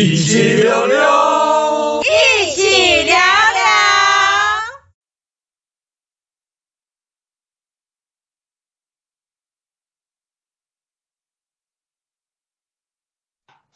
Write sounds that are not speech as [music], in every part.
一起聊聊，一起聊聊。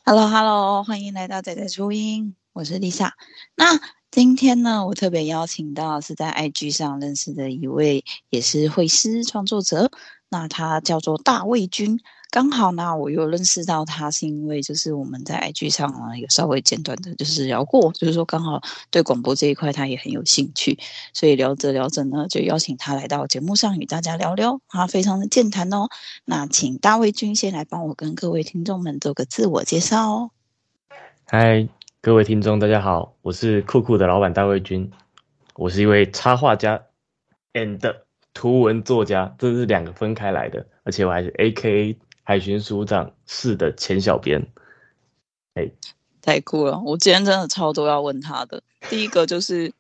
Hello，Hello，欢迎来到仔仔初音，我是 Lisa。那今天呢，我特别邀请到是在 IG 上认识的一位，也是绘师创作者。那他叫做大卫君。刚好呢，我又认识到他，是因为就是我们在 IG 上呢有稍微简短的，就是聊过，就是说刚好对广播这一块他也很有兴趣，所以聊着聊着呢，就邀请他来到节目上与大家聊聊，他非常的健谈哦。那请大卫君先来帮我跟各位听众们做个自我介绍哦。嗨，各位听众，大家好，我是酷酷的老板大卫君，我是一位插画家 and 图文作家，这是两个分开来的，而且我还是 AKA。海巡署长室的前小编，哎，太酷了！我今天真的超多要问他的。第一个就是，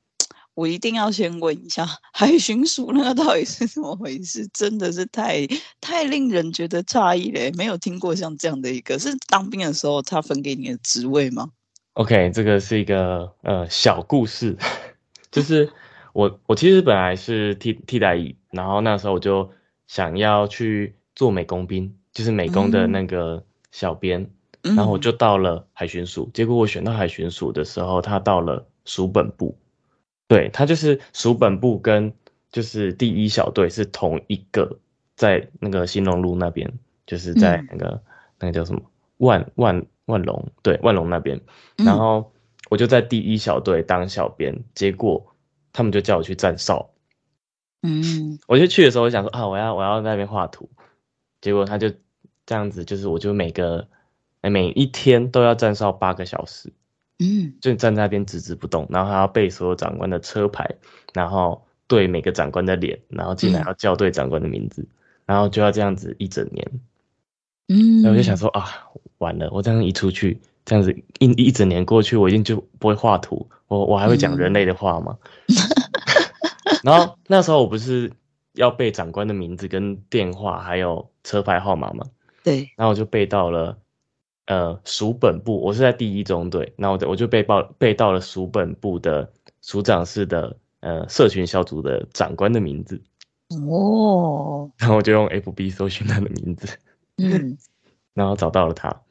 我一定要先问一下，海巡署那个到底是怎么回事？真的是太太令人觉得诧异嘞！没有听过像这样的一个，是当兵的时候他分给你的职位吗？OK，这个是一个呃小故事，[laughs] 就是我我其实本来是替替代役，然后那时候我就想要去做美工兵。就是美工的那个小编，嗯，然后我就到了海巡署，嗯。结果我选到海巡署的时候，他到了署本部。对，他就是署本部跟就是第一小队是同一个，在那个新隆路那边，就是在那个、嗯、那个叫什么万万万隆，对，万隆那边。然后我就在第一小队当小编，结果他们就叫我去站哨。嗯，[laughs] 我就去的时候，我想说啊，我要我要在那边画图。结果他就这样子，就是我就每个每一天都要站哨八个小时，嗯，就站在那边直直不动，然后还要背所有长官的车牌，然后对每个长官的脸，然后进来要叫对长官的名字，嗯，然后就要这样子一整年，嗯，然后我就想说啊，完了，我这样一出去，这样子一一整年过去，我一定就不会画图，我我还会讲人类的话吗？嗯、[laughs] 然后那时候我不是。要背长官的名字跟电话，还有车牌号码嘛？对。然后我就背到了，呃，署本部。我是在第一中队，那我我就背报背到了署本部的署长室的呃社群小组的长官的名字。哦。[laughs] 然后我就用 FB 搜寻他的名字，嗯，[laughs] 然后找到了他，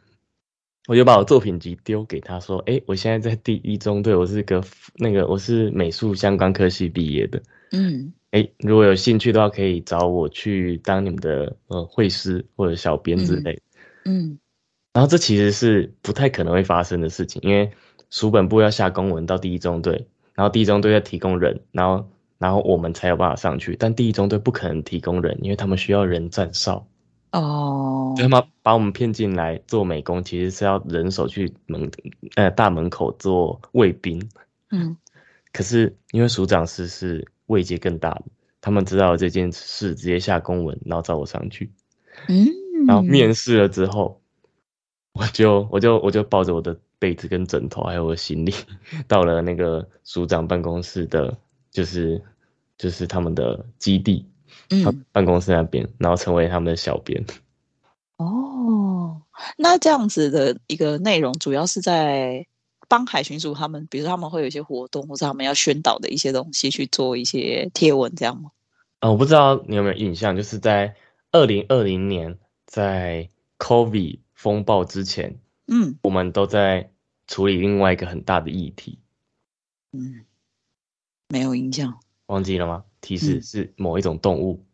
我就把我作品集丢给他说：“哎，我现在在第一中队，我是个那个我是美术相关科系毕业的。”嗯。哎，如果有兴趣的话，可以找我去当你们的呃会师或者小编之类嗯。嗯，然后这其实是不太可能会发生的事情，因为署本部要下公文到第一中队，然后第一中队要提供人，然后然后我们才有办法上去。但第一中队不可能提供人，因为他们需要人站哨。哦。就他们把我们骗进来做美工，其实是要人手去门呃大门口做卫兵。嗯。可是因为署长室是。位阶更大的，他们知道这件事，直接下公文，然后找我上去。嗯，然后面试了之后，我就我就我就抱着我的被子跟枕头，还有我的行李，[laughs] 到了那个署长办公室的，就是就是他们的基地，嗯，办公室那边，然后成为他们的小编。哦，那这样子的一个内容，主要是在。帮海巡署他们，比如说他们会有一些活动，或者他们要宣导的一些东西去做一些贴文，这样吗？呃，我不知道你有没有印象，就是在二零二零年，在 COVID 风暴之前，嗯，我们都在处理另外一个很大的议题。嗯，没有印象，忘记了吗？提示是某一种动物。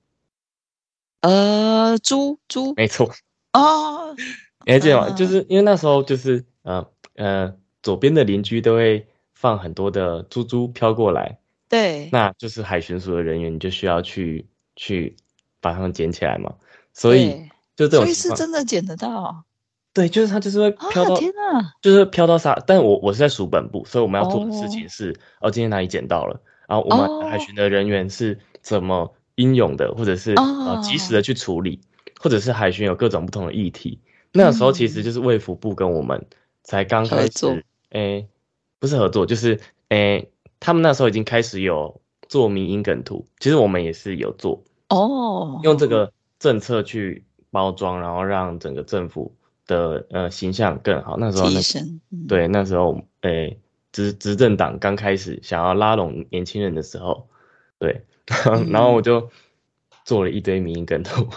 嗯、呃，猪猪，没错。哦，你还记得吗？就是因为那时候就是呃呃。左边的邻居都会放很多的珠珠飘过来，对，那就是海巡署的人员，你就需要去去把它们捡起来嘛。所以就这种，所以是真的捡得到。对，就是它就是会飘到，哦、天哪，就是飘到沙。但我我是在署本部，所以我们要做的事情是，哦，哦今天哪里捡到了，然后我们海巡的人员是怎么英勇的，或者是呃及时的去处理，或者是海巡有各种不同的议题。那个时候其实就是卫福部跟我们才刚开始。诶、欸，不是合作，就是诶、欸，他们那时候已经开始有做迷因梗图，其实我们也是有做哦，用这个政策去包装，然后让整个政府的呃形象更好。那时候对那时候诶执执政党刚开始想要拉拢年轻人的时候，对，嗯、[laughs] 然后我就做了一堆迷因梗图。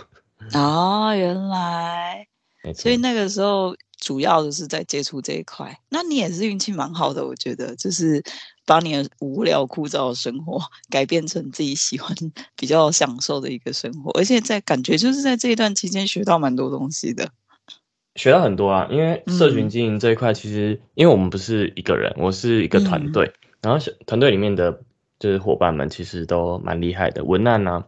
哦，原来，所以那个时候主要的是在接触这一块。那你也是运气蛮好的，我觉得，就是把你的无聊枯燥的生活 [laughs] 改变成自己喜欢、[laughs] 比较享受的一个生活，而且在感觉就是在这一段期间学到蛮多东西的。学到很多啊，因为社群经营这一块，其实、嗯、因为我们不是一个人，我是一个团队，嗯、然后团队里面的就是伙伴们其实都蛮厉害的，文案啊、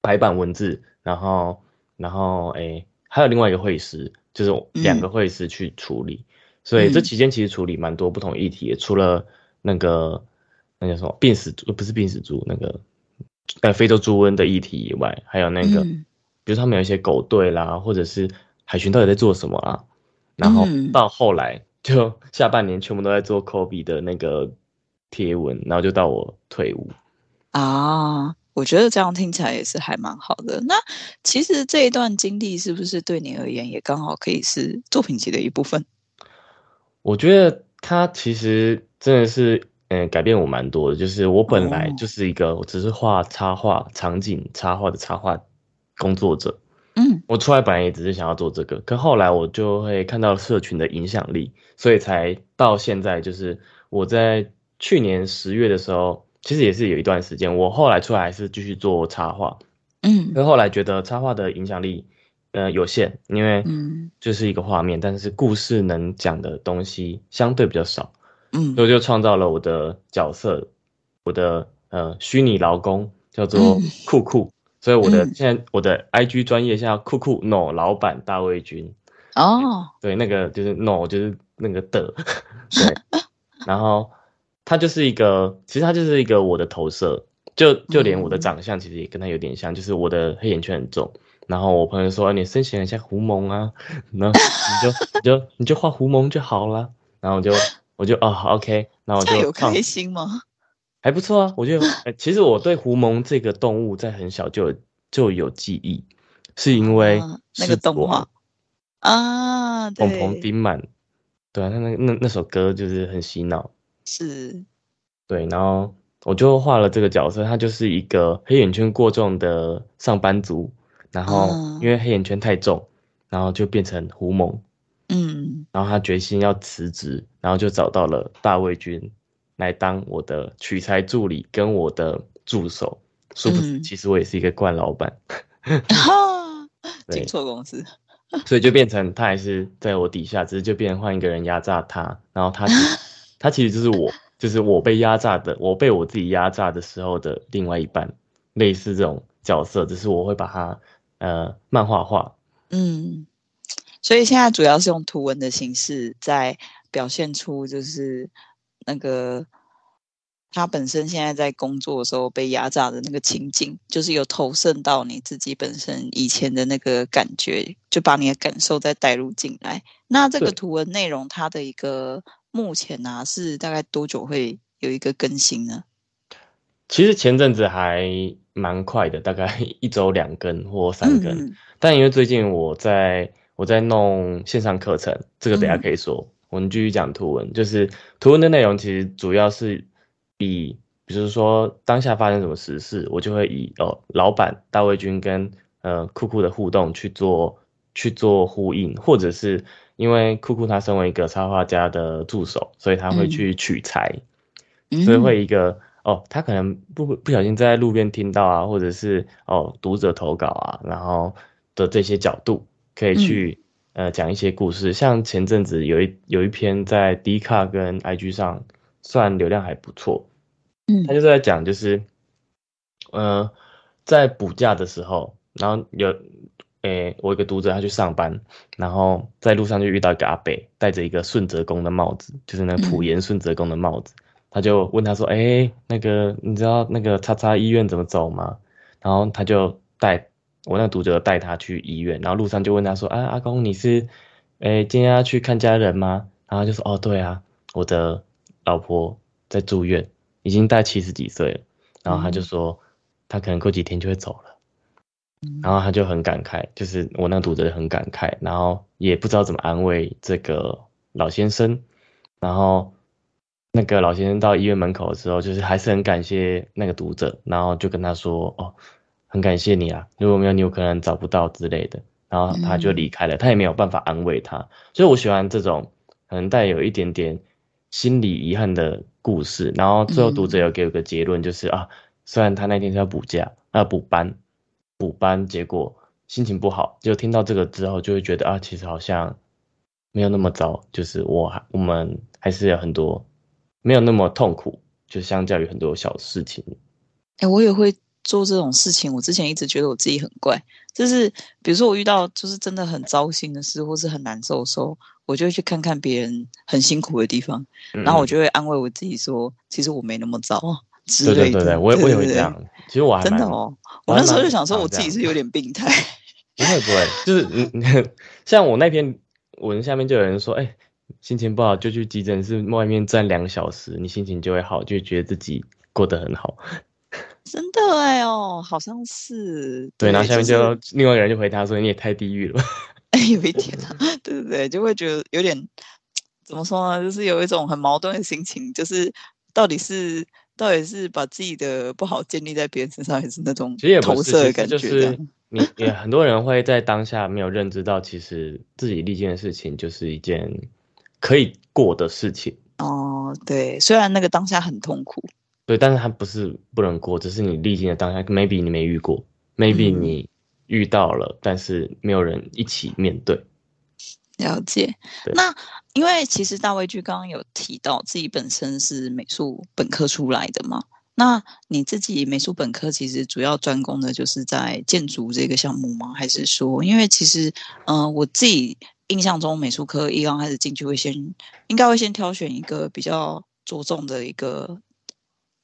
排版文字，然后。然后，哎，还有另外一个会师，就是两个会师去处理，嗯、所以这期间其实处理蛮多不同议题，嗯、除了那个那叫什么病死猪，不是病死猪，那个呃非洲猪瘟的议题以外，还有那个，嗯、比如他们有一些狗队啦，或者是海巡到底在做什么啊？然后到后来就下半年全部都在做 Kobe 的那个贴文，然后就到我退伍。啊。我觉得这样听起来也是还蛮好的。那其实这一段经历是不是对你而言也刚好可以是作品集的一部分？我觉得它其实真的是，嗯，改变我蛮多的。就是我本来就是一个，我只是画插画、场景插画的插画工作者。嗯，我出来本来也只是想要做这个，可后来我就会看到社群的影响力，所以才到现在，就是我在去年十月的时候。其实也是有一段时间，我后来出来还是继续做插画，嗯，因为后来觉得插画的影响力，呃，有限，因为嗯，就是一个画面，但是故事能讲的东西相对比较少，嗯，所以我就创造了我的角色，我的呃虚拟劳工叫做酷酷，嗯、所以我的、嗯、现在我的 IG 专业叫酷酷 no 老板大卫君，哦，对，那个就是 no 就是那个的，[laughs] 对，然后。他就是一个，其实他就是一个我的投射，就就连我的长相其实也跟他有点像，嗯、就是我的黑眼圈很重。然后我朋友说，你身形很像狐獴啊，然后你就你就你就画狐獴就好了。然后我就我就哦，OK，然后我就有开心吗？还不错啊，我觉得，其实我对狐獴这个动物在很小就有就有记忆，是因为那个动画啊，鹏鹏丁满，对啊，那那那那首歌就是很洗脑。是，对，然后我就画了这个角色，他就是一个黑眼圈过重的上班族，然后因为黑眼圈太重，然后就变成狐獴，嗯，然后他决心要辞职，然后就找到了大卫军来当我的取材助理跟我的助手，殊不知其实我也是一个惯老板，[laughs] [laughs] 进错公司，所以就变成他还是在我底下，只是就变成换一个人压榨他，然后他就。他其实就是我，就是我被压榨的，我被我自己压榨的时候的另外一半，类似这种角色，只是我会把它呃漫画化。嗯，所以现在主要是用图文的形式在表现出，就是那个他本身现在在工作的时候被压榨的那个情景，就是有投射到你自己本身以前的那个感觉，就把你的感受再带入进来。那这个图文内容，它的一个。目前呢、啊，是大概多久会有一个更新呢？其实前阵子还蛮快的，大概 [laughs] 一周两更或三更。嗯、但因为最近我在我在弄线上课程，这个等下可以说。嗯、我们继续讲图文，就是图文的内容其实主要是以，比如说当下发生什么时事，我就会以哦老板大卫军跟呃酷酷的互动去做去做呼应，或者是。因为酷酷他身为一个插画家的助手，所以他会去取材，嗯、所以会一个哦，他可能不不小心在路边听到啊，或者是哦读者投稿啊，然后的这些角度可以去、嗯、呃讲一些故事。像前阵子有一有一篇在 D 卡跟 IG 上算流量还不错，嗯，他就是在讲就是呃在补假的时候，然后有。诶、欸，我一个读者，他去上班，然后在路上就遇到一个阿伯，戴着一个顺泽宫的帽子，就是那个普贤顺泽宫的帽子。嗯、他就问他说：“诶、欸，那个你知道那个叉叉医院怎么走吗？”然后他就带我那个读者带他去医院，然后路上就问他说：“啊，阿公你是诶、欸、今天要去看家人吗？”然后就说：“哦，对啊，我的老婆在住院，已经大七十几岁了。”然后他就说：“他可能过几天就会走了。”然后他就很感慨，就是我那个读者很感慨，然后也不知道怎么安慰这个老先生，然后那个老先生到医院门口的时候，就是还是很感谢那个读者，然后就跟他说：“哦，很感谢你啊，如果没有你，我可能找不到之类的。”然后他就离开了，他也没有办法安慰他，所以我喜欢这种可能带有一点点心理遗憾的故事。然后最后读者有给我个结论，就是啊，虽然他那天是要补假要补班。补班，结果心情不好，就听到这个之后，就会觉得啊，其实好像没有那么糟，就是我还我们还是有很多没有那么痛苦，就相较于很多小事情。哎、欸，我也会做这种事情。我之前一直觉得我自己很怪，就是比如说我遇到就是真的很糟心的事，或是很难受的时候，我就会去看看别人很辛苦的地方，嗯、然后我就会安慰我自己说，其实我没那么糟。对对对对，我也我也会这样。其实我还真的哦，我那时候就想说，我自己是有点病态。不会不会，就是嗯，[laughs] 像我那篇文下面就有人说，哎、欸，心情不好就去急诊室外面站两小时，你心情就会好，就觉得自己过得很好。真的哎哦，好像是。对，然后下面就另外一个人就回答说，你也太地狱了。哎，[laughs] 有一点啊，[laughs] 对对对，就会觉得有点怎么说呢？就是有一种很矛盾的心情，就是到底是。到底是把自己的不好建立在别人身上，还是那种投射的感觉？就是你也很多人会在当下没有认知到，其实自己历经的事情就是一件可以过的事情。哦，对，虽然那个当下很痛苦，对，但是它不是不能过，只是你历经的当下，maybe 你没遇过，maybe 你遇到了，嗯、但是没有人一起面对。了解，那因为其实大卫剧刚刚有提到自己本身是美术本科出来的嘛，那你自己美术本科其实主要专攻的就是在建筑这个项目吗？还是说，因为其实，嗯、呃，我自己印象中美术科一刚开始进去会先，应该会先挑选一个比较着重的一个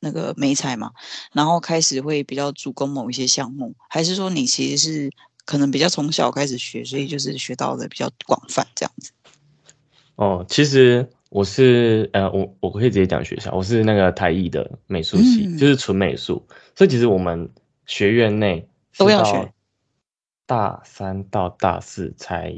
那个美彩嘛，然后开始会比较主攻某一些项目，还是说你其实是？可能比较从小开始学，所以就是学到的比较广泛这样子。哦，其实我是呃，我我可以直接讲学校，我是那个台艺的美术系，嗯、就是纯美术。所以其实我们学院内都要学，大三到大四才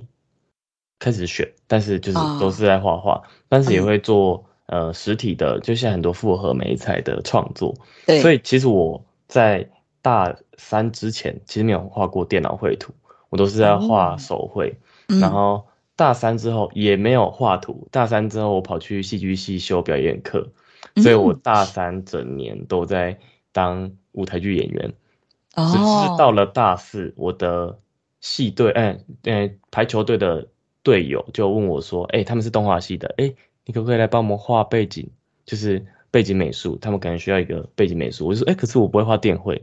开始选，但是就是都是在画画，哦、但是也会做、嗯、呃实体的，就像很多复合媒材的创作。对，所以其实我在。大三之前其实没有画过电脑绘图，我都是在画手绘。嗯、然后大三之后也没有画图。大三之后我跑去戏剧系修表演课，嗯、所以我大三整年都在当舞台剧演员。哦，只是到了大四，我的系队，哎、欸、哎、欸，排球队的队友就问我说：“哎、欸，他们是动画系的，哎、欸，你可不可以来帮我们画背景？就是背景美术，他们可能需要一个背景美术。”我就说：“哎、欸，可是我不会画电绘。”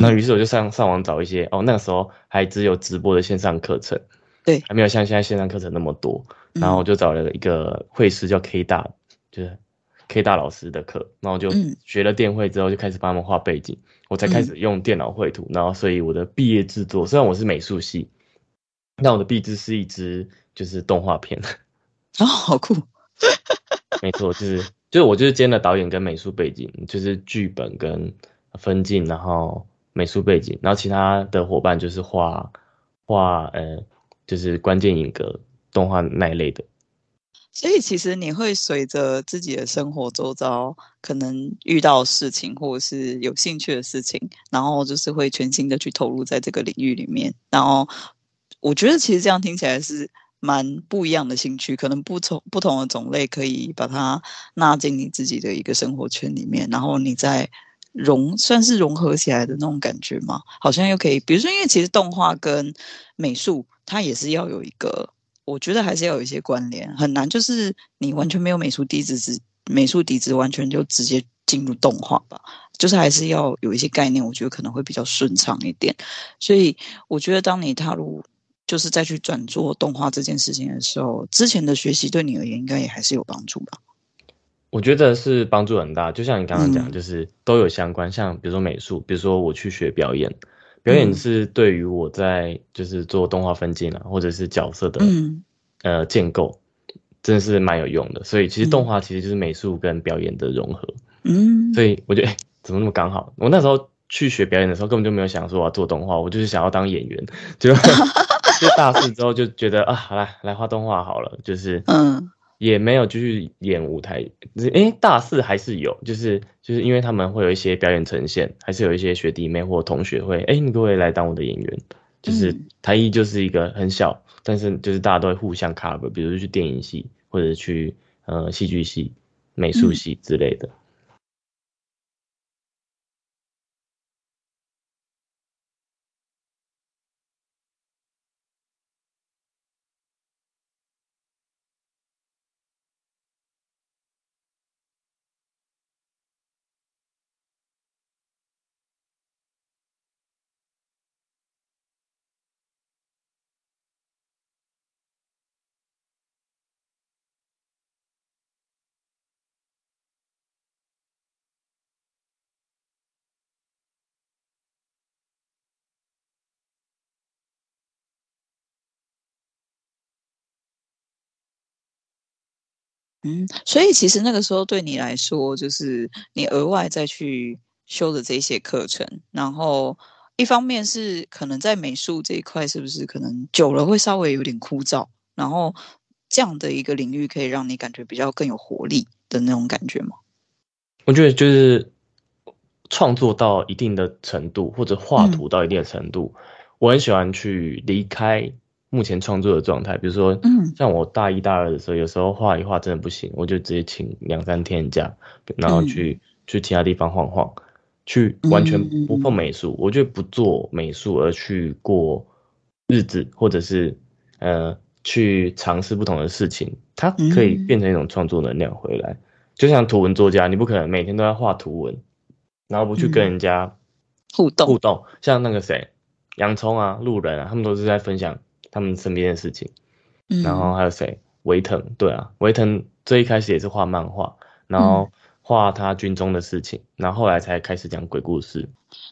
那于是我就上上网找一些哦，那个时候还只有直播的线上课程，对，还没有像现在线上课程那么多。然后我就找了一个绘师叫 K 大，就是 K 大老师的课，然后就学了电绘之后，就开始帮他们画背景，我才开始用电脑绘图。然后所以我的毕业制作，虽然我是美术系，但我的毕制是一支就是动画片。[laughs] 哦，好酷！没错，就是就是我就是兼了导演跟美术背景，就是剧本跟分镜，然后。美术背景，然后其他的伙伴就是画画，呃，就是关键影格、动画那一类的。所以其实你会随着自己的生活周遭可能遇到事情，或者是有兴趣的事情，然后就是会全心的去投入在这个领域里面。然后我觉得其实这样听起来是蛮不一样的兴趣，可能不同不同的种类可以把它纳进你自己的一个生活圈里面，然后你在。融算是融合起来的那种感觉吗？好像又可以，比如说，因为其实动画跟美术，它也是要有一个，我觉得还是要有一些关联，很难就是你完全没有美术底子，只美术底子完全就直接进入动画吧，就是还是要有一些概念，我觉得可能会比较顺畅一点。所以我觉得当你踏入就是再去转做动画这件事情的时候，之前的学习对你而言应该也还是有帮助吧。我觉得是帮助很大，就像你刚刚讲，就是都有相关。嗯、像比如说美术，比如说我去学表演，表演是对于我在就是做动画分镜啊，或者是角色的、嗯、呃建构，真的是蛮有用的。所以其实动画其实就是美术跟表演的融合。嗯，所以我觉得、欸、[laughs] 怎么那么刚好？我那时候去学表演的时候，根本就没有想说我要做动画，我就是想要当演员。就 [laughs] 就大四之后就觉得啊，好来来画动画好了，就是嗯，也没有继续演舞台。哎，大四还是有，就是就是因为他们会有一些表演呈现，还是有一些学弟妹或同学会，哎，你可不可以来当我的演员？就是台艺就是一个很小，但是就是大家都会互相 cover，比如去电影系或者去呃戏剧系、美术系之类的。嗯，所以其实那个时候对你来说，就是你额外再去修的这些课程，然后一方面是可能在美术这一块，是不是可能久了会稍微有点枯燥，然后这样的一个领域可以让你感觉比较更有活力的那种感觉吗？我觉得就是创作到一定的程度，或者画图到一定的程度，嗯、我很喜欢去离开。目前创作的状态，比如说，像我大一、大二的时候，有时候画一画真的不行，我就直接请两三天假，然后去去其他地方晃晃，去完全不碰美术。我觉得不做美术而去过日子，或者是呃去尝试不同的事情，它可以变成一种创作能量回来。就像图文作家，你不可能每天都要画图文，然后不去跟人家互动互动。像那个谁，洋葱啊、路人啊，他们都是在分享。他们身边的事情，然后还有谁？维腾，对啊，维腾最一开始也是画漫画，然后画他军中的事情，然后后来才开始讲鬼故事。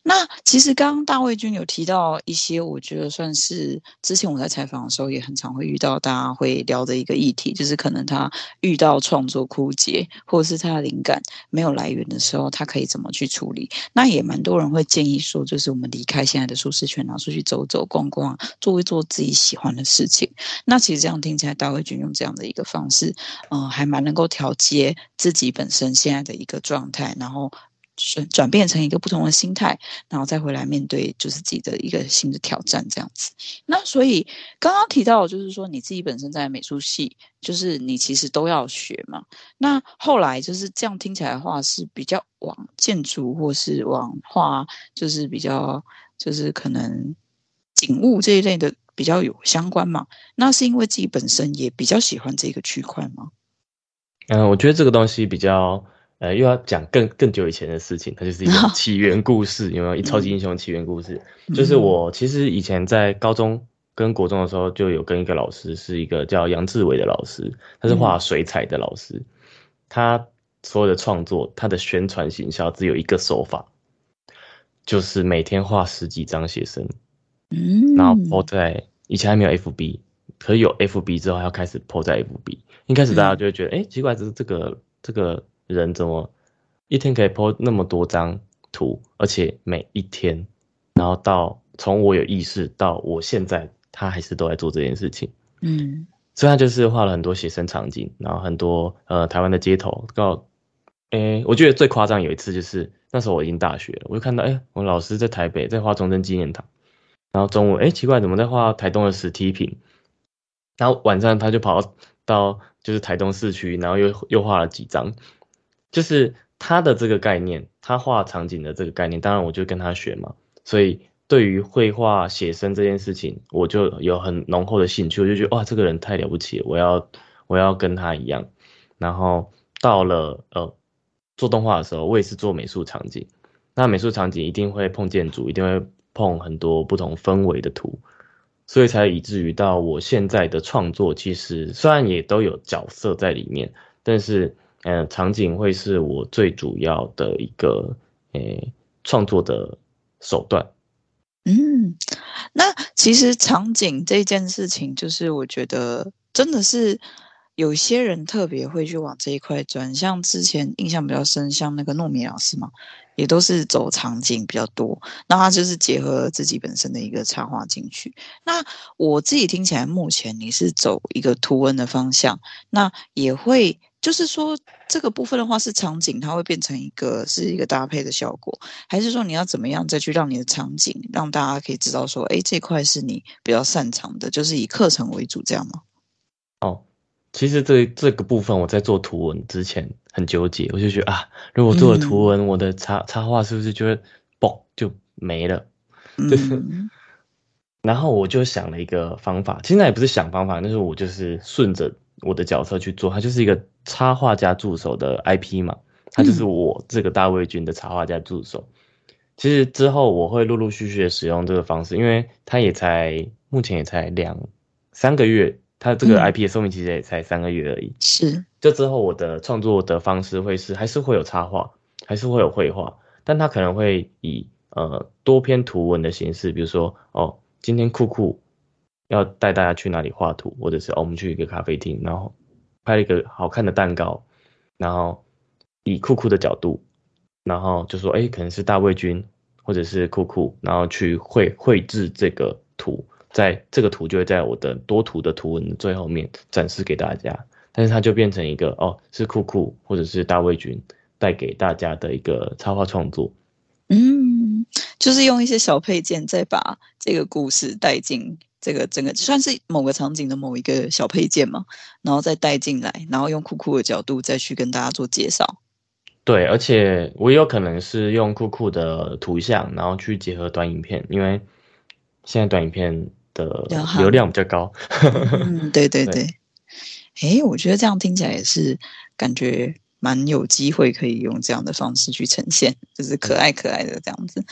那其实刚刚大卫君有提到一些，我觉得算是之前我在采访的时候也很常会遇到，大家会聊的一个议题，就是可能他遇到创作枯竭，或者是他的灵感没有来源的时候，他可以怎么去处理？那也蛮多人会建议说，就是我们离开现在的舒适圈，然后出去走走逛逛，做一做自己喜欢的事情。那其实这样听起来，大卫君用这样的一个方式，嗯、呃，还蛮能够调节自己本身现在的一个状态，然后。转转变成一个不同的心态，然后再回来面对就是自己的一个新的挑战，这样子。那所以刚刚提到，就是说你自己本身在美术系，就是你其实都要学嘛。那后来就是这样听起来的话，是比较往建筑或是往画，就是比较就是可能景物这一类的比较有相关嘛。那是因为自己本身也比较喜欢这个区块吗？嗯，我觉得这个东西比较。呃，又要讲更更久以前的事情，它就是一个 [laughs] 起源故事，有没有？一超级英雄起源故事，嗯、就是我其实以前在高中跟国中的时候，就有跟一个老师，是一个叫杨志伟的老师，他是画水彩的老师，嗯、他所有的创作，他的宣传行销只有一个手法，就是每天画十几张写生，嗯，然后 po 在以前还没有 FB，可是有 FB 之后要开始 po 在 FB，一开始大家就会觉得，哎、嗯欸，奇怪，这是这个这个。人怎么一天可以 po 那么多张图，而且每一天，然后到从我有意识到我现在，他还是都在做这件事情。嗯，所以他就是画了很多写生场景，然后很多呃台湾的街头。告，诶，我觉得最夸张有一次就是那时候我已经大学了，我就看到诶，我老师在台北在画中正纪念堂，然后中午诶，奇怪怎么在画台东的石梯坪，然后晚上他就跑到就是台东市区，然后又又画了几张。就是他的这个概念，他画场景的这个概念，当然我就跟他学嘛。所以对于绘画写生这件事情，我就有很浓厚的兴趣。我就觉得哇，这个人太了不起，我要我要跟他一样。然后到了呃做动画的时候，我也是做美术场景。那美术场景一定会碰建筑，一定会碰很多不同氛围的图，所以才以至于到我现在的创作，其实虽然也都有角色在里面，但是。嗯，场景会是我最主要的一个诶创作的手段。嗯，那其实场景这件事情，就是我觉得真的是有些人特别会去往这一块转，像之前印象比较深，像那个糯米老师嘛，也都是走场景比较多。那他就是结合自己本身的一个插画进去。那我自己听起来，目前你是走一个图文的方向，那也会。就是说，这个部分的话是场景，它会变成一个是一个搭配的效果，还是说你要怎么样再去让你的场景让大家可以知道说，哎，这块是你比较擅长的，就是以课程为主这样吗？哦，其实这这个部分我在做图文之前很纠结，我就觉得啊，如果做了图文，嗯、我的插插画是不是就会嘣就没了？就是、嗯，然后我就想了一个方法，现在也不是想方法，但是我就是顺着我的角色去做，它就是一个。插画家助手的 IP 嘛，他就是我这个大卫军的插画家助手。嗯。其实之后我会陆陆续续的使用这个方式，因为他也才目前也才两三个月，他这个 IP 的寿命其实也才三个月而已。是，这之后我的创作的方式会是还是会有插画，还是会有绘画，但他可能会以呃多篇图文的形式，比如说哦，今天酷酷要带大家去哪里画图，或者是哦我们去一个咖啡厅，然后。拍了一个好看的蛋糕，然后以酷酷的角度，然后就说，哎，可能是大卫君或者是酷酷，然后去绘绘制这个图，在这个图就会在我的多图的图文的最后面展示给大家，但是它就变成一个哦，是酷酷或者是大卫君带给大家的一个插画创作，嗯，就是用一些小配件再把这个故事带进。这个整个算是某个场景的某一个小配件嘛，然后再带进来，然后用酷酷的角度再去跟大家做介绍。对，而且我有可能是用酷酷的图像，然后去结合短影片，因为现在短影片的流量比较高。[laughs] 嗯，对对对。哎，我觉得这样听起来也是感觉蛮有机会可以用这样的方式去呈现，就是可爱可爱的这样子。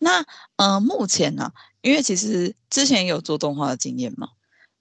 那呃，目前呢、啊？因为其实之前有做动画的经验嘛，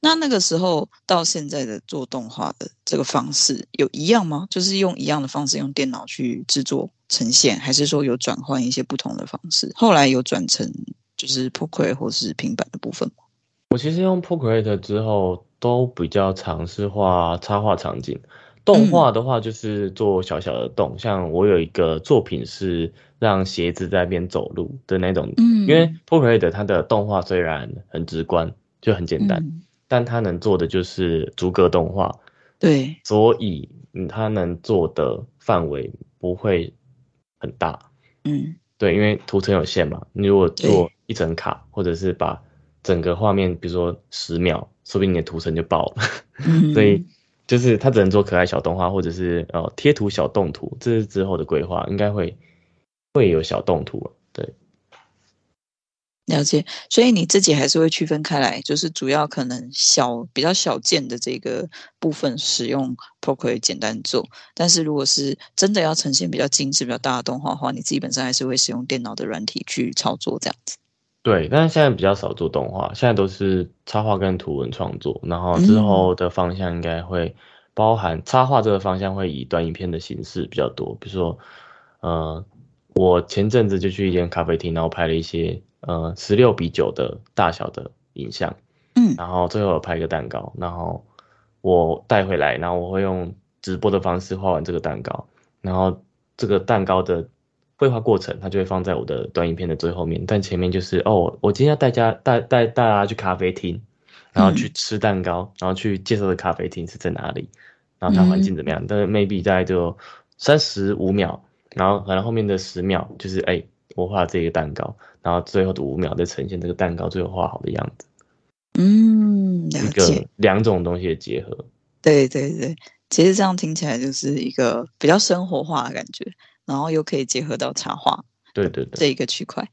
那那个时候到现在的做动画的这个方式有一样吗？就是用一样的方式用电脑去制作呈现，还是说有转换一些不同的方式？后来有转成就是 Procreate 或是平板的部分吗？我其实用 Procreate 之后都比较尝试画插画场景。动画的话，就是做小小的动，嗯，像我有一个作品是让鞋子在那边走路的那种。嗯，因为 Procreate 它的动画虽然很直观，就很简单，嗯，但它能做的就是逐格动画。对，所以嗯，它能做的范围不会很大。嗯，对，因为图层有限嘛，你如果做一整卡，或者是把整个画面，比如说十秒，说不定你的图层就爆了。嗯，[laughs] 所以。就是它只能做可爱小动画，或者是呃贴图小动图，这是之后的规划，应该会会有小动图。对，了解。所以你自己还是会区分开来，就是主要可能小比较小件的这个部分使用 Procreate 简单做，但是如果是真的要呈现比较精致、比较大的动画的话，你自己本身还是会使用电脑的软体去操作这样子。对，但是现在比较少做动画，现在都是插画跟图文创作。然后之后的方向应该会包含插画这个方向，会以短影片的形式比较多。比如说，呃，我前阵子就去一间咖啡厅，然后拍了一些呃十六比九的大小的影像，嗯，然后最后我拍一个蛋糕，然后我带回来，然后我会用直播的方式画完这个蛋糕，然后这个蛋糕的。绘画过程，它就会放在我的短影片的最后面，但前面就是哦，我今天要带家带带带大家去咖啡厅，然后去吃蛋糕，然后去介绍的咖啡厅是在哪里，然后它环境怎么样？但是 maybe 大概就三十五秒，然后可能后面的十秒就是哎，我画这个蛋糕，然后最后的五秒再呈现这个蛋糕最后画好的样子。嗯，了解。一个两种东西的结合。对对对，其实这样听起来就是一个比较生活化的感觉。然后又可以结合到插画，对对对，这一个区块，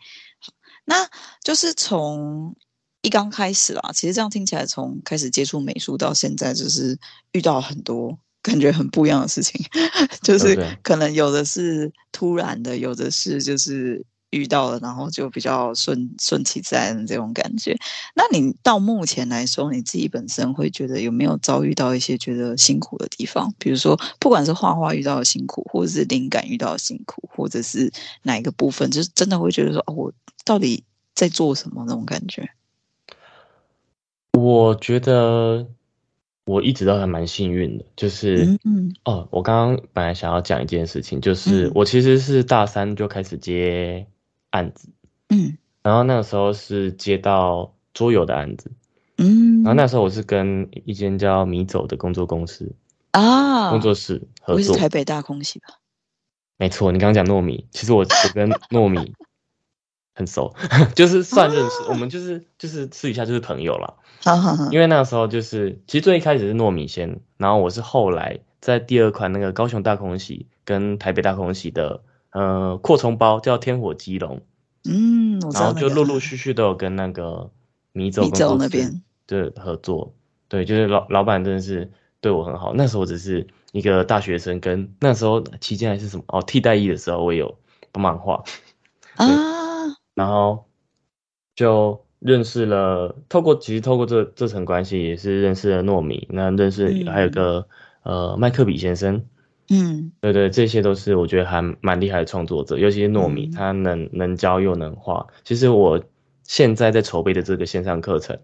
那就是从一刚开始啦。其实这样听起来，从开始接触美术到现在，就是遇到很多感觉很不一样的事情，[laughs] 就是可能有的是突然的，有的是就是。遇到了，然后就比较顺顺其自然的这种感觉。那你到目前来说，你自己本身会觉得有没有遭遇到一些觉得辛苦的地方？比如说，不管是画画遇到的辛苦，或者是灵感遇到的辛苦，或者是哪一个部分，就是真的会觉得说，哦，我到底在做什么那种感觉？我觉得我一直都还蛮幸运的，就是，嗯。嗯哦，我刚刚本来想要讲一件事情，就是我其实是大三就开始接案子，嗯，然后那个时候是接到桌游的案子，嗯，然后那。时候我是跟一间叫米走的工作公司啊。工作室合作，台北大空袭吧？没错，你刚刚讲糯米，其实我我跟糯米很熟，[laughs] 就是算认识，啊、我们就是就是私底下就是朋友了。好好好，因为那个时候就是，其实最一开始是糯米先，然后我是后来在第二款那个高雄大空袭跟台北大空袭的呃扩充包叫天火鸡龙，嗯，然后就陆陆续续都有跟那个米走米走那边。的合作，对，就是老老板真的是对我很好，那时候我只是一个大学生，跟那时候期间还是什么哦替代役的时候，我有帮忙画。[laughs] 啊，然后就。认识了，透过其实透过这这层关系，也是认识了糯米，那认识还有个、嗯、呃麦克比先生，嗯，对对，这些都是我觉得还蛮厉害的创作者，尤其是糯米，嗯、他能能教又能画。其实我现在在筹备的这个线上课程，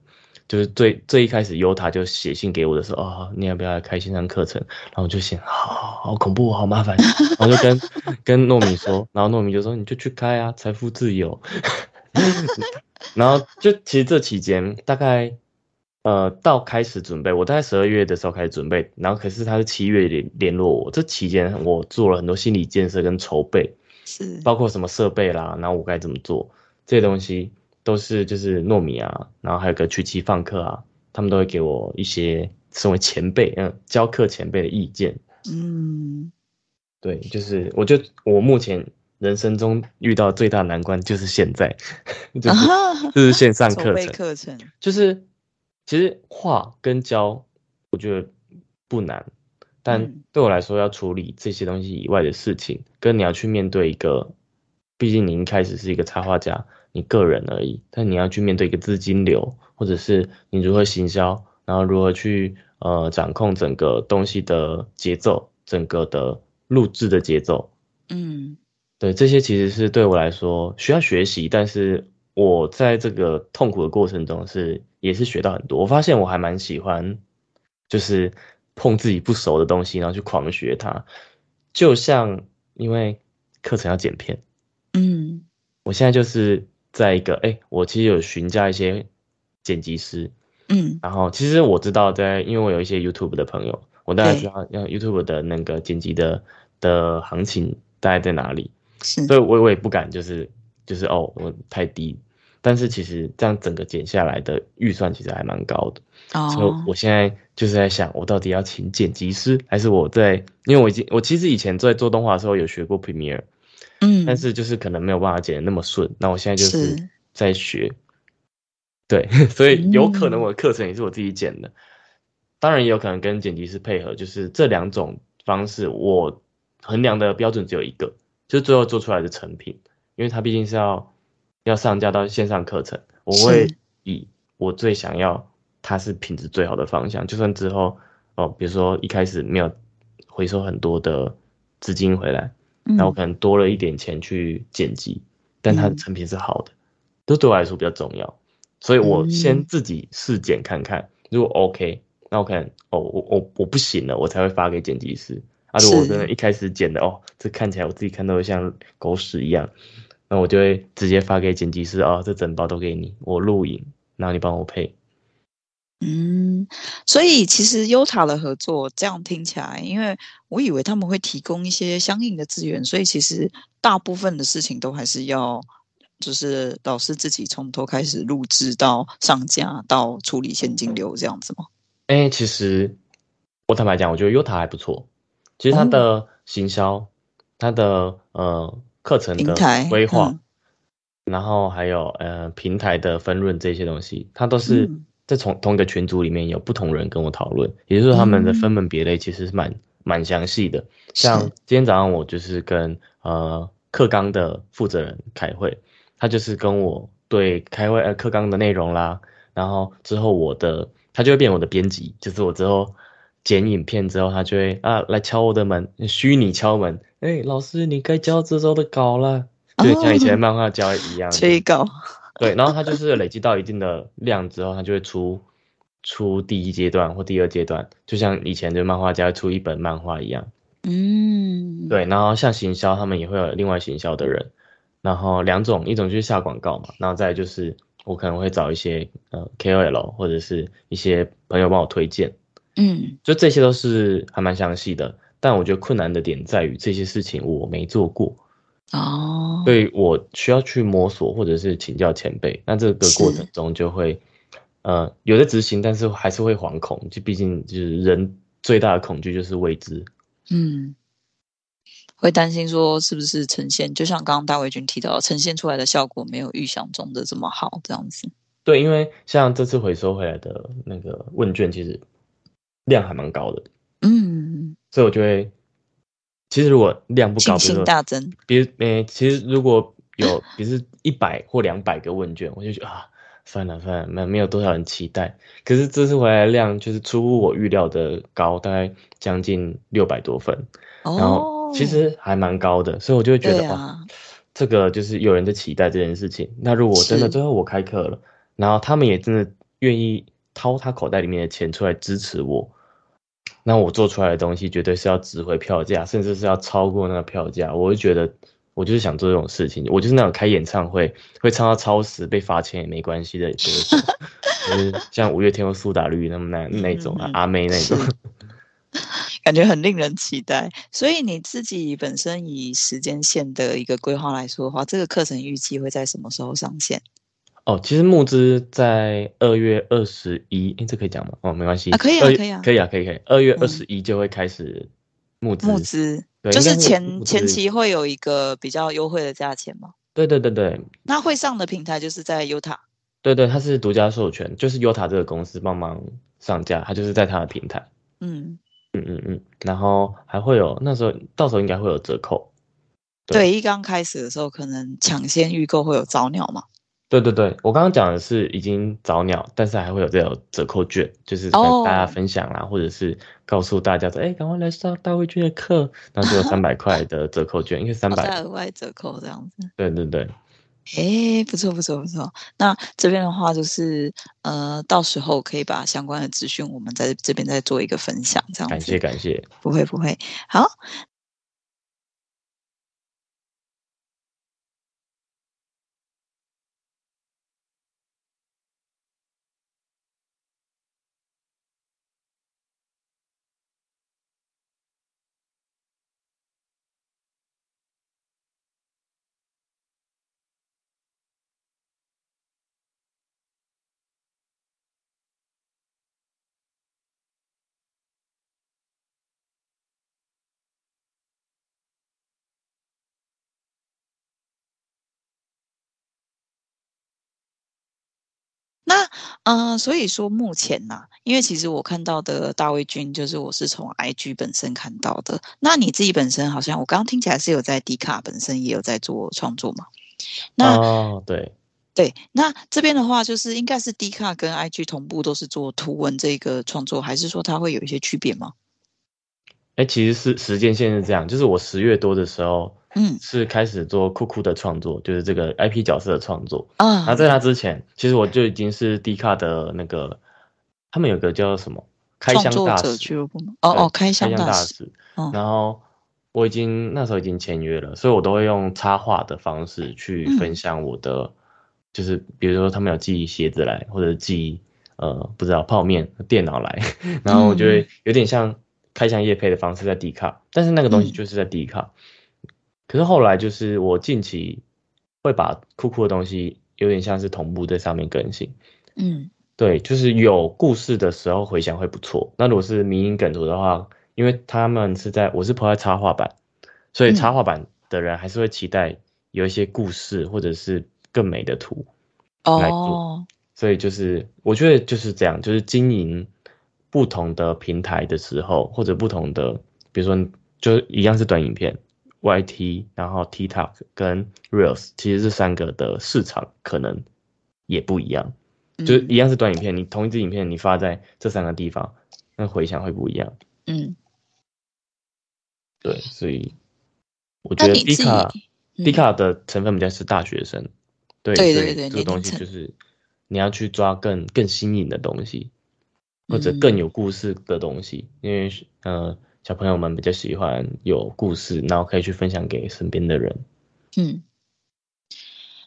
就是最最一开始 Yota 就写信给我的时候，哦，你要不要来开线上课程？然后我就想，好、哦、好恐怖，好麻烦，然后就跟 [laughs] 跟糯米说，然后糯米就说，你就去开啊，财富自由。[laughs] 然后就其实这期间大概呃到开始准备，我大概十二月的时候开始准备，然后可是他是七月联联络我，这期间我做了很多心理建设跟筹备，是包括什么设备啦，然后我该怎么做这些东西都是就是糯米啊，然后还有个曲奇放客啊，他们都会给我一些身为前辈嗯教课前辈的意见，嗯，对，就是我就我目前。人生中遇到最大难关就是现在，[laughs] 就是就是线上 [laughs] 课程，课程就是其实画跟教，我觉得不难，但对我来说要处理这些东西以外的事情，跟你要去面对一个，毕竟你一开始是一个插画家，你个人而已，但你要去面对一个资金流，或者是你如何行销，然后如何去呃掌控整个东西的节奏，整个的录制的节奏，嗯。对，这些其实是对我来说需要学习，但是我在这个痛苦的过程中是也是学到很多。我发现我还蛮喜欢，就是碰自己不熟的东西，然后去狂学它。就像因为课程要剪片，嗯，我现在就是在一个哎，我其实有询价一些剪辑师，嗯，然后其实我知道在，因为我有一些 YouTube 的朋友，我大概知道要 YouTube 的那个剪辑的的行情大概在哪里。是所以，我我也不敢，就是就是哦，我太低。但是其实这样整个剪下来的预算其实还蛮高的。哦。所以我现在就是在想，我到底要请剪辑师，还是我在？因为我已经我其实以前在做动画的时候有学过 Premiere，嗯，但是就是可能没有办法剪的那么顺。那我现在就是在学。对，[laughs] 所以有可能我的课程也是我自己剪的。嗯。当然也有可能跟剪辑师配合，就是这两种方式，我衡量的标准只有一个。就最后做出来的成品，因为它毕竟是要要上架到线上课程，我会以我最想要它是品质最好的方向。就算之后哦，比如说一开始没有回收很多的资金回来，那我可能多了一点钱去剪辑，但它的成品是好的，都对我来说比较重要。所以我先自己试剪看看，如果 OK，那我可能哦，我我我不行了，我才会发给剪辑师。啊！如果我真的一开始剪的哦，这看起来我自己看到像狗屎一样，那我就会直接发给剪辑师哦，这整包都给你，我录影，然后你帮我配。嗯，所以其实 Yota 的合作这样听起来，因为我以为他们会提供一些相应的资源，所以其实大部分的事情都还是要就是老师自己从头开始录制到上架到处理现金流这样子吗？哎、欸，其实我坦白讲，我觉得 Yota 还不错。其实它的行销，它的呃课程的规划，然后还有呃平台的分润这些东西，它都是在从同一个群组里面有不同人跟我讨论，也就是说他们的分门别类其实是蛮蛮详细的。像今天早上我就是跟呃课纲的负责人开会，他就是跟我对开会呃课纲的内容啦，然后之后我的他就会变我的编辑，就是我之后。剪影片之后，他就会啊来敲我的门，虚拟敲门。哎、欸，老师，你该交这周的稿了，就像以前漫画交一样。[laughs] 催稿。对，然后它就是累积到一定的量之后，它就会出出第一阶段或第二阶段，就像以前的漫画家出一本漫画一样。嗯，对，然后像行销，他们也会有另外行销的人，然后两种，一种就是下广告嘛，然后再就是我可能会找一些呃 KOL 或者是一些朋友帮我推荐，嗯，就这些都是还蛮详细的，但我觉得困难的点在于这些事情我没做过，哦，所以我需要去摸索或者是请教前辈，那这个过程中就会呃有的执行，但是还是会惶恐，就毕竟就是人最大的恐惧就是未知。嗯，会担心说是不是呈现，就像刚刚大卫君提到，呈现出来的效果没有预想中的这么好，这样子。对，因为像这次回收回来的那个问卷，其实量还蛮高的。嗯，所以我就会，其实如果量不高，信心大增。比如，诶，其实如果有，比如一百或两百个问卷，我就觉得啊，算了算了，没没有多少人期待。可是这次回来的量就是出乎我预料的高，大概将近六百多份，哦，然后其实还蛮高的，所以我就会觉得、啊、哇，这个就是有人在期待这件事情。那如果真的最后我开课了，然后他们也真的愿意掏他口袋里面的钱出来支持我，那我做出来的东西绝对是要值回票价，甚至是要超过那个票价。我就觉得。我就是想做这种事情，我就是那种开演唱会会唱到超时被罚钱也没关系的歌手，[laughs] 就是像五月天或苏打绿那么那那种啊，阿妹那种，[laughs] 感觉很令人期待。所以你自己本身以时间线的一个规划来说的话，这个课程预计会在什么时候上线？哦，其实募资在二月二十一，哎，这可以讲吗？哦，没关系，啊，可以啊，可以啊，可以啊，可以可以。二月二十一就会开始募资，募资。对，就是前前期会有一个比较优惠的价钱吗？对对对对。那会上的平台就是在 Yotta。对对，它是独家授权，就是 Yotta 这个公司帮忙上架，它就是在它的平台。嗯嗯嗯嗯，然后还会有那时候到时候应该会有折扣。对，对一刚开始的时候可能抢先预购会有早鸟嘛。对对对，我刚刚讲的是已经早鸟，但是还会有这种折扣券，就是跟大家分享啦，oh. 或者是告诉大家说，哎，赶快来上大卫君的课，那就有三百块的折扣券，因为三百额外折扣这样子。对对对，哎，不错不错不错。那这边的话就是，呃，到时候可以把相关的资讯我们在这边再做一个分享，这样子。感谢感谢，不会不会，好。那嗯、呃，所以说目前呢、啊，因为其实我看到的大卫君，就是我是从 IG 本身看到的。那你自己本身好像我刚刚听起来是有在 D 卡本身也有在做创作嘛？那哦，对对，那这边的话就是应该是 D 卡跟 IG 同步都是做图文这个创作，还是说它会有一些区别吗？哎，其实是时间线是这样，就是我十月多的时候。嗯，是开始做酷酷的创作，就是这个 IP 角色的创作。啊。那在他之前，其实我就已经是 D 卡的那个，他们有个叫什么？开箱大使。俱乐部吗？哦哦，开箱大使。然后我已经那时候已经签约了，所以我都会用插画的方式去分享我的，嗯、就是比如说他们有寄鞋子来，或者寄呃不知道泡面、电脑来，[laughs] 然后我就会有点像开箱夜配的方式在 D 卡，但是那个东西就是在 D 卡。嗯可是后来就是我近期会把酷酷的东西有点像是同步在上面更新，嗯，对，就是有故事的时候回想会不错。那如果是迷因梗图的话，因为他们是在我是抛在插画版，所以插画版的人还是会期待有一些故事或者是更美的图来做。哦，所以就是我觉得就是这样，就是经营不同的平台的时候，或者不同的，比如说就一样是短影片。YT，然后 TikTok 跟 Reels，其实这三个的市场可能也不一样，嗯、就是一样是短影片，你同一支影片你发在这三个地方，那回响会不一样。嗯，对，所以我觉得 D 卡 D 卡的成分比较是大学生，嗯、对，对对对，这个东西就是你要去抓更更新颖的东西。或者更有故事的东西，嗯、因为呃小朋友们比较喜欢有故事，然后可以去分享给身边的人。嗯，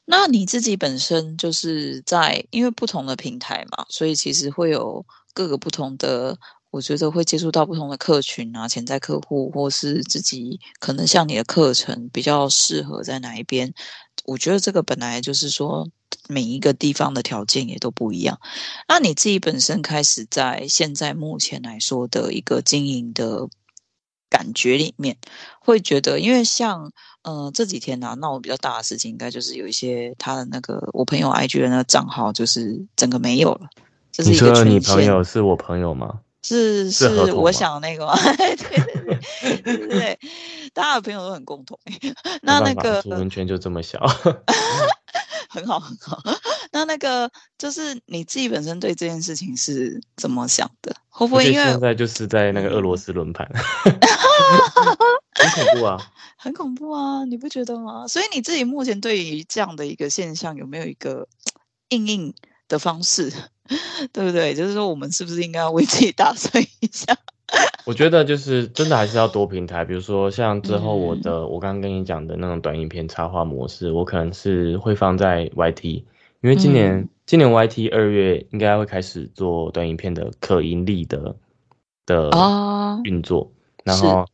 那你自己本身就是在因为不同的平台嘛，所以其实会有各个不同的。我觉得会接触到不同的客群啊，潜在客户，或是自己可能像你的课程比较适合在哪一边。我觉得这个本来就是说每一个地方的条件也都不一样。那你自己本身开始在现在目前来说的一个经营的感觉里面，会觉得，因为像呃这几天啊，闹我比较大的事情，应该就是有一些他的那个我朋友 IG 的那个账号就是整个没有了。这是一个你说你朋友是我朋友吗？是是，我想那个吗？[laughs] 对对对对大家的朋友都很共同。那那个图文圈就这么小，很好很好。[laughs] 那那个就是你自己本身对这件事情是怎么想的？会不会因为现在就是在那个俄罗斯轮盘，[laughs] 很恐怖啊，[laughs] 很恐怖啊，你不觉得吗？所以你自己目前对于这样的一个现象，有没有一个应应的方式？对不对？就是说，我们是不是应该要为自己打算一下？[laughs] 我觉得就是真的还是要多平台，比如说像之后我的，嗯、我刚刚跟你讲的那种短影片插画模式，我可能是会放在 YT，因为今年、嗯、今年 YT 二月应该会开始做短影片的可盈利的的运作，啊、然后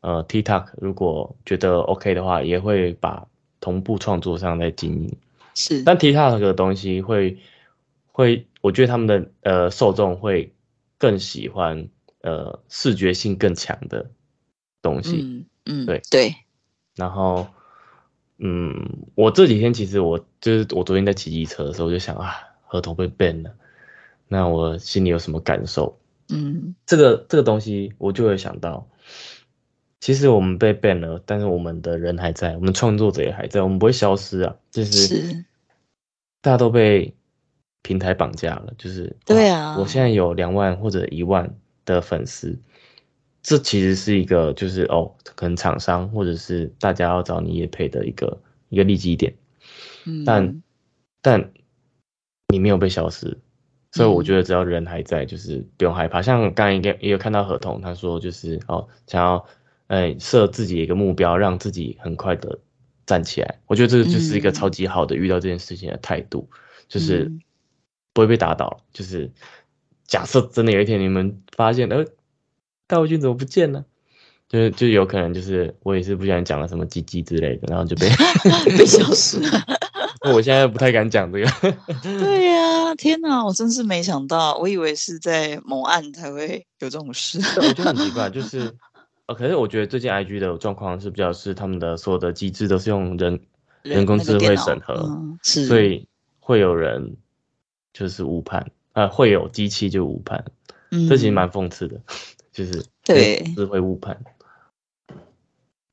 呃 TikTok 如果觉得 OK 的话，也会把同步创作上在经营。是，但 TikTok 的东西会会。我觉得他们的呃受众会更喜欢呃视觉性更强的东西，嗯嗯，对对。然后嗯，我这几天其实我就是我昨天在骑机车的时候，我就想啊，合同被 ban 了，那我心里有什么感受？嗯，这个这个东西我就会想到，其实我们被 ban 了，但是我们的人还在，我们创作者也还在，我们不会消失啊，就是，是大家都被。平台绑架了，就是对啊，我现在有两万或者一万的粉丝，这其实是一个就是哦，可能厂商或者是大家要找你也配的一个一个利基点，嗯，但但你没有被消失，所以我觉得只要人还在，就是不用害怕。嗯、像刚刚也也有看到合同，他说就是哦，想要哎设自己一个目标，让自己很快的站起来。我觉得这个就是一个超级好的遇到这件事情的态度，嗯、就是。不会被打倒，就是假设真的有一天你们发现，呃，大卫君怎么不见了？就是就有可能就是我也是不小心讲了什么鸡鸡之类的，然后就被 [laughs] 被消失了。[laughs] 我现在不太敢讲这个。[laughs] 对呀、啊，天哪，我真是没想到，我以为是在某案才会有这种事。我觉得很奇怪，就是呃，可是我觉得最近 IG 的状况是比较是他们的所有的机制都是用人人，工智慧审核，嗯、是所以会有人。就是误判啊，会有机器就误判，嗯，这其实蛮讽刺的，[laughs] 就是对。是会误判。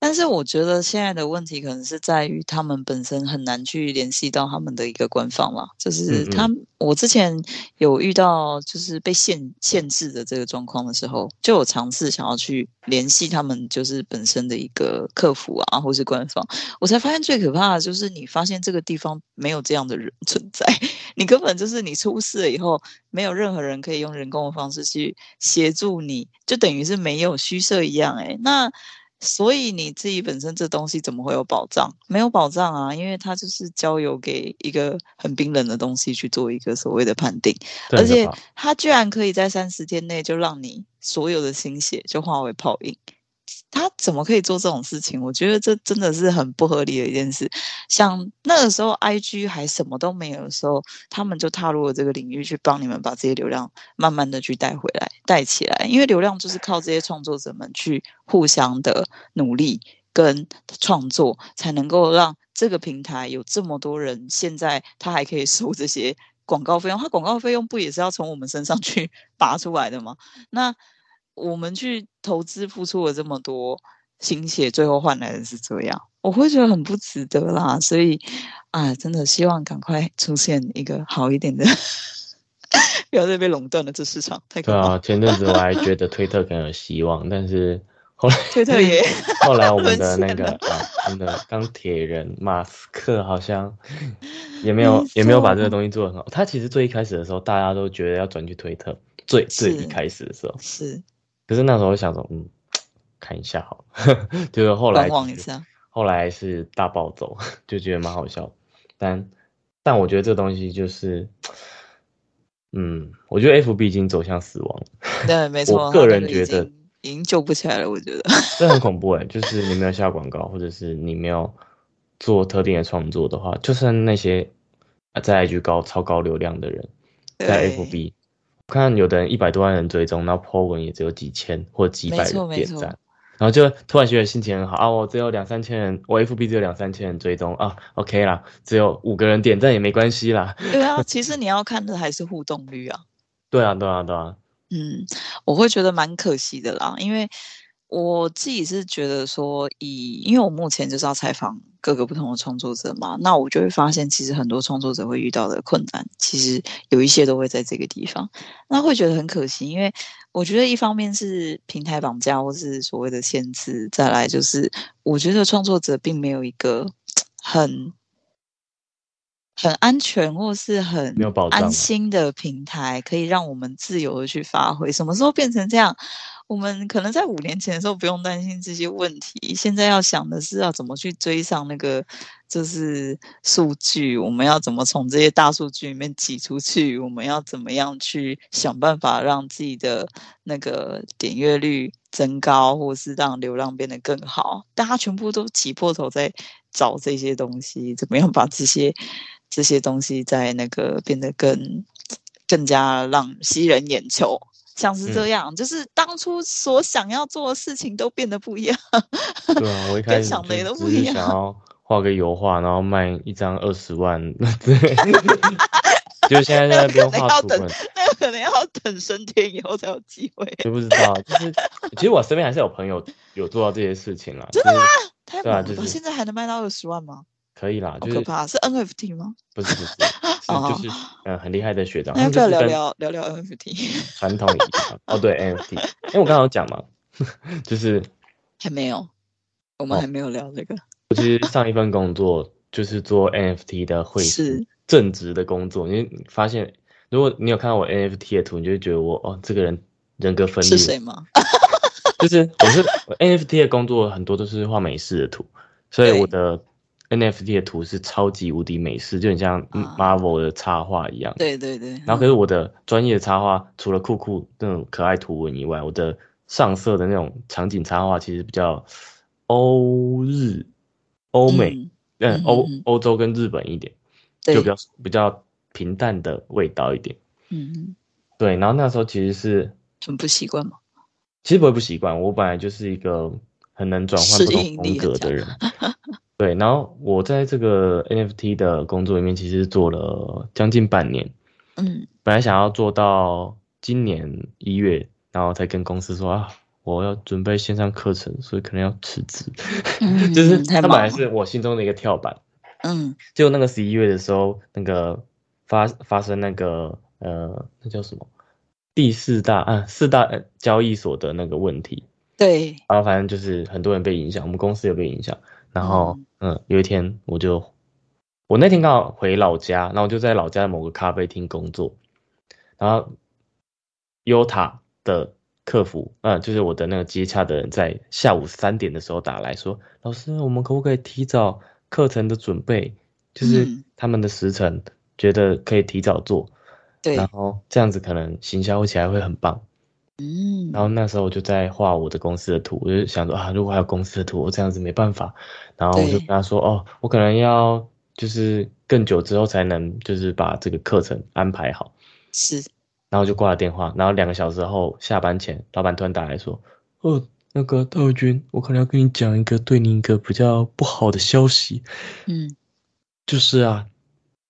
但是我觉得现在的问题可能是在于他们本身很难去联系到他们的一个官方了，就是他，嗯嗯，我之前有遇到就是被限限制的这个状况的时候，就有尝试想要去联系他们，就是本身的一个客服啊，或是官方，我才发现最可怕的就是你发现这个地方没有这样的人 [laughs] 存在，你根本就是你出事了以后，没有任何人可以用人工的方式去协助你，就等于是没有虚设一样，欸，诶那。所以你自己本身这东西怎么会有保障？没有保障啊，因为它就是交由给一个很冰冷的东西去做一个所谓的判定，而且它居然可以在三十天内就让你所有的心血就化为泡影。他怎么可以做这种事情？我觉得这真的是很不合理的一件事。像那个时候，IG 还什么都没有的时候，他们就踏入了这个领域，去帮你们把这些流量慢慢的去带回来、带起来。因为流量就是靠这些创作者们去互相的努力跟创作，才能够让这个平台有这么多人。现在他还可以收这些广告费用，他广告费用不也是要从我们身上去 [laughs] 拔出来的吗？那。我们去投资付出了这么多心血，最后换来的是这样，我会觉得很不值得啦。所以，啊，真的希望赶快出现一个好一点的，[laughs] 不要再被垄断了这市场。太可怕。对啊，前阵子我还觉得推特更有希望，但是后来推特也，[laughs] 后来我们的那个啊，真的钢铁人马斯克好像 [laughs] 也没有也没有把这个东西做得很好。他其实最一开始的时候，大家都觉得要转去推特。最最一开始的时候是。可是那时候想说，嗯，[tsk] 看一下好，[laughs] 就是后来望一下，后来是大暴走，[laughs] 就觉得蛮好笑。但但我觉得这东西就是，[tsk] 嗯，我觉得 FB 已经走向死亡。[laughs] 对，没错。我个人觉得已经救不起来了。我觉得这很恐怖哎，就是你没有下广告，或者是你没有做特定的创作的话，就算那些在 IG 高超高流量的人，在 FB。看有的人一百多万人追踪，然后 po 文也只有几千或几百人点赞，然后就突然觉得心情很好啊！我只有两三千人，我 FB 只有两三千人追踪啊，OK 啦，只有五个人点赞也没关系啦。对啊，[laughs] 其实你要看的还是互动率啊。对啊，对啊，对啊。嗯，我会觉得蛮可惜的啦，因为。我自己是觉得说以，以因为我目前就是要采访各个不同的创作者嘛，那我就会发现，其实很多创作者会遇到的困难，其实有一些都会在这个地方，那会觉得很可惜，因为我觉得一方面是平台绑架或是所谓的限制，再来就是我觉得创作者并没有一个很很安全或是很安心的平台，可以让我们自由的去发挥。什么时候变成这样？我们可能在五年前的时候不用担心这些问题，现在要想的是要怎么去追上那个就是数据，我们要怎么从这些大数据里面挤出去，我们要怎么样去想办法让自己的那个点阅率增高，或是让流量变得更好。大家全部都挤破头在找这些东西，怎么样把这些这些东西在那个变得更更加让吸人眼球。像是这样，嗯，就是当初所想要做的事情都变得不一样。[laughs] 对啊，我一开始想的也都不一样。想要画个油画，然后卖一张二十万，对。[laughs] 就现在在那边画图本，那有可能要等升天以后才有机会。就不知道，就是 [laughs] 其实我身边还是有朋友有做到这些事情啦。真的吗？就是，对啊，就是现在还能卖到二十万吗？可以啦，就是、好可怕，是 NFT 吗？不是不是，[laughs] 是就是嗯很厉害的学长。那要不要聊聊聊聊 NFT？传统仪哦，对 NFT，因为我刚刚有讲嘛，[laughs] 就是还没有，我们还没有聊这个。我其实上一份工作就是做 NFT 的会是，正职的工作。因为发现，如果你有看到我 NFT 的图，你就会觉得我哦，这个人人格分裂。是谁吗？[laughs] 就是我是 NFT 的工作，很多都是画美式的图，所以我的。NFT 的图是超级无敌美式，就很像 Marvel 的插画一样。啊、对对对。然后可是我的专业的插画，除了酷酷那种可爱图文以外，我的上色的那种场景插画其实比较欧日、欧美，嗯，欧欧洲跟日本一点，就比较比较平淡的味道一点。嗯。对，然后那时候其实是很不习惯嘛。其实不会不习惯，我本来就是一个很能转换不同风格的人。[laughs] 对，然后我在这个 NFT 的工作里面，其实做了将近半年。嗯，本来想要做到今年一月，然后才跟公司说啊，我要准备线上课程，所以可能要辞职。嗯，[laughs] 就是他本来是我心中的一个跳板。嗯，结果那个十一月的时候，那个发发生那个呃，那叫什么？第四大啊，四大交易所的那个问题。对，然后反正就是很多人被影响，我们公司也被影响。然后，嗯，有一天我就，我那天刚好回老家，然后我就在老家的某个咖啡厅工作，然后，Yota 的客服，嗯，就是我的那个接洽的人，在下午三点的时候打来说，老师，我们可不可以提早课程的准备？就是他们的时程，觉得可以提早做，对，然后这样子可能行销起来会很棒。嗯，然后那时候我就在画我的公司的图，我就想说啊，如果还有公司的图，我这样子没办法。然后我就跟他说，哦，我可能要就是更久之后才能就是把这个课程安排好。是，然后就挂了电话。然后两个小时后下班前，老板突然打来说，哦，那个大卫君，我可能要跟你讲一个对你一个比较不好的消息。嗯，就是啊，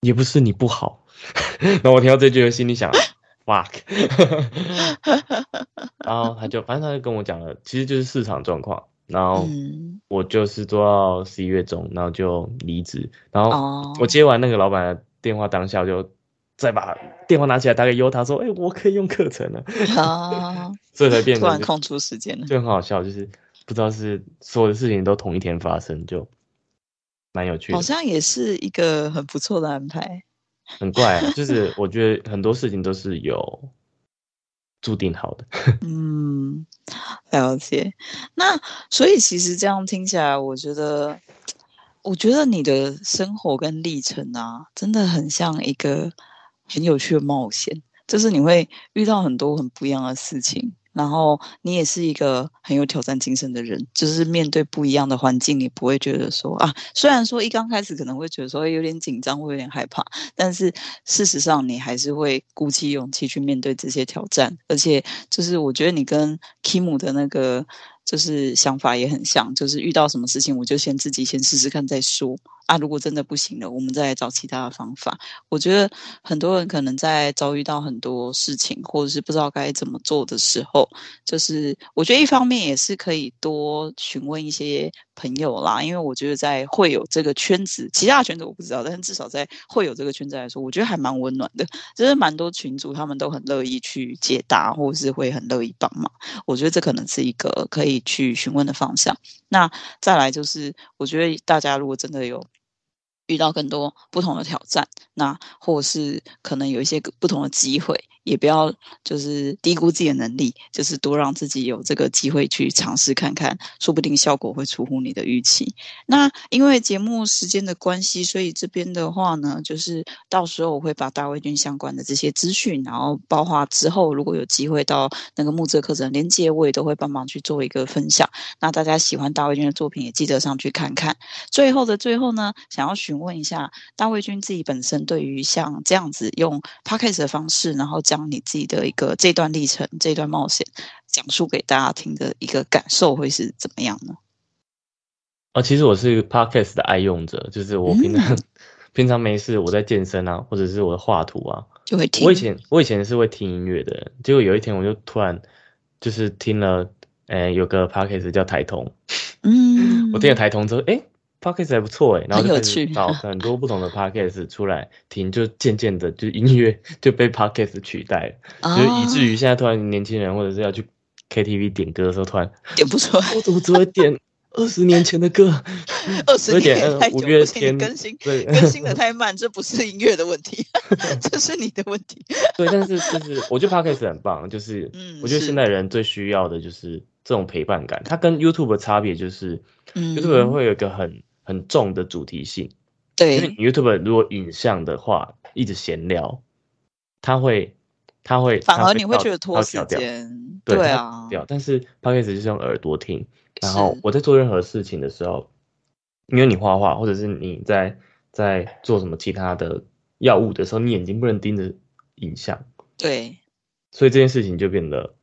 也不是你不好。[laughs] 然后我听到这句，心里想。Fuck，[laughs] 然后他就反正他就跟我讲了，其实就是市场状况。然后我就是做到十一月中，然后就离职。然后我接完那个老板的电话，当下就再把电话拿起来打给优，他说：“哎，我可以用课程了。”啊，所以才变成突然空出时间了，就很好笑，就是不知道是所有的事情都同一天发生，就蛮有趣的。好像也是一个很不错的安排。很怪，就是我觉得很多事情都是有注定好的。[laughs] 嗯，了解。那所以其实这样听起来，我觉得，我觉得你的生活跟历程啊，真的很像一个很有趣的冒险，就是你会遇到很多很不一样的事情。然后你也是一个很有挑战精神的人，就是面对不一样的环境，你不会觉得说啊，虽然说一刚开始可能会觉得说有点紧张，会有点害怕，但是事实上你还是会鼓起勇气去面对这些挑战，而且就是我觉得你跟 Kim 的那个。就是想法也很像，就是遇到什么事情，我就先自己先试试看再说啊。如果真的不行了，我们再来找其他的方法。我觉得很多人可能在遭遇到很多事情，或者是不知道该怎么做的时候，就是我觉得一方面也是可以多询问一些朋友啦，因为我觉得在会有这个圈子，其他的圈子我不知道，但是至少在会有这个圈子来说，我觉得还蛮温暖的。就是蛮多群主他们都很乐意去解答，或者是会很乐意帮忙。我觉得这可能是一个可以。去询问的方向。那再来就是，我觉得大家如果真的有遇到更多不同的挑战，那或是可能有一些不同的机会。也不要就是低估自己的能力，就是多让自己有这个机会去尝试看看，说不定效果会出乎你的预期。那因为节目时间的关系，所以这边的话呢，就是到时候我会把大卫军相关的这些资讯，然后包括之后如果有机会到那个木制课程连接，我也都会帮忙去做一个分享。那大家喜欢大卫军的作品，也记得上去看看。最后的最后呢，想要询问一下大卫军自己本身对于像这样子用 Podcast 的方式，然后。将你自己的一个这段历程、这段冒险讲述给大家听的一个感受会是怎么样呢？啊，其实我是一个 podcast 的爱用者，就是我平常、嗯、[laughs] 平常没事，我在健身啊，或者是我的画图啊，就会听。我以前我以前是会听音乐的人，结果有一天我就突然就是听了，呃，有个 podcast 叫台通，嗯，[laughs] 我听了台通之后，哎。Podcast 还不错哎，然后就开始找很多不同的 Podcast 出来听，就渐渐的就音乐就被 Podcast 取代了，就以至于现在突然年轻人或者是要去 KTV 点歌的时候，突然点不出来，我怎么只会点 [laughs] 二十年前的歌？二十年太久，五月天更新对更新的太慢，这不是音乐的问题，[laughs] 这是你的问题。[laughs] 对，但是就是我觉得 Podcast 很棒，就是我觉得现代人最需要的就是这种陪伴感。它跟 YouTube 的差别就是，YouTube 会有一个很。很重的主题性，对，因为 YouTube 如果影像的话，一直闲聊，他会，他会，反而你会觉得拖时间，对啊，掉。但是 Podcast 就是用耳朵听，然后我在做任何事情的时候，因为你画画或者是你在在做什么其他的药物的时候，你眼睛不能盯着影像，对，所以这件事情就变得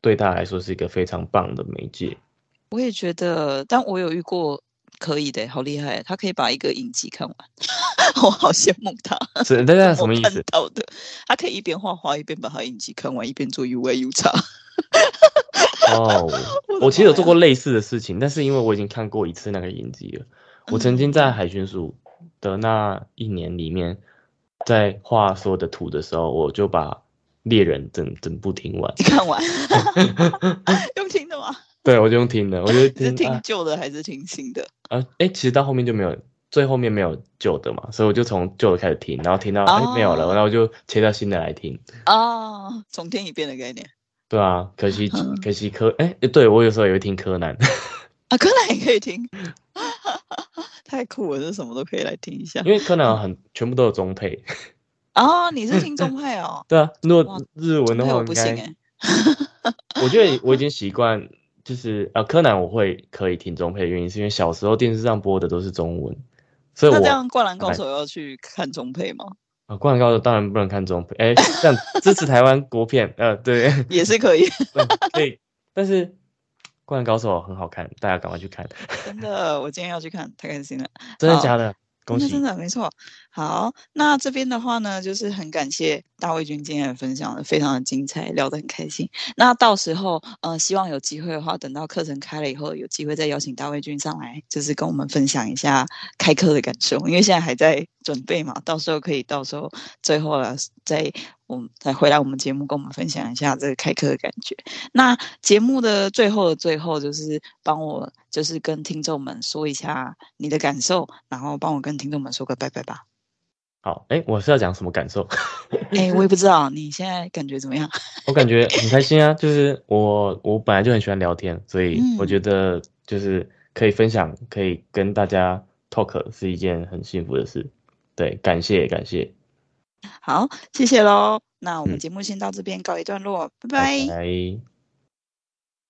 对大家来说是一个非常棒的媒介。我也觉得，但我有遇过。可以的，好厉害！他可以把一个影集看完，[laughs] 我好羡慕他。是，大家什么 [laughs] 意思？看到的，他可以一边画画一边把他影集看完，一边做 UA/UX。哦，[laughs] 我其实有做过类似的事情，但是因为我已经看过一次那个影集了。我曾经在海巡署的那一年里面，在画所有的图的时候，我就把猎人整整部听完。你看完？用听的吗？对，我就用听的，我觉得 [laughs] 是听旧的还是听新的？啊，哎、欸，其实到后面就没有，最后面没有旧的嘛，所以我就从旧的开始听，然后听到哎、没有了，然后我就切到新的来听。哦，重听一遍的概念。对啊，可惜可惜柯，哎、欸，对我有时候也会听柯南。[laughs] 啊，柯南也可以听，[laughs] 太酷了，这什么都可以来听一下。因为柯南很全部都有中配。哦，你是听中配哦？对啊，如果日文的话，我不行哎。我觉得我已经习惯。就是啊，柯南我会可以听中配的原因，是因为小时候电视上播的都是中文，所以我。那这样《灌篮高手》要去看中配吗？啊，《灌篮高手》当然不能看中配，哎、欸，这样支持台湾国片，呃，对，也是可以，[laughs] 可以。但是《灌篮高手》很好看，大家赶快去看。真的，我今天要去看，太开心了。[laughs] 真的假的？真的真的没错，好，那这边的话呢，就是很感谢大卫君今天的分享的非常的精彩，聊得很开心。那到时候，呃，希望有机会的话，等到课程开了以后，有机会再邀请大卫君上来，就是跟我们分享一下开课的感受，因为现在还在准备嘛，到时候可以到时候最后了再。我们再回来，我们节目跟我们分享一下这个开课的感觉。那节目的最后的最后，就是帮我，就是跟听众们说一下你的感受，然后帮我跟听众们说个拜拜吧。好，哎，我是要讲什么感受？哎，[laughs] 我也不知道，你现在感觉怎么样？我感觉很开心啊，[laughs] 就是我我本来就很喜欢聊天，所以我觉得就是可以分享，可以跟大家 talk 是一件很幸福的事。对，感谢感谢。好，谢谢喽。那我们节目先到这边告一段落，嗯、拜拜。拜拜。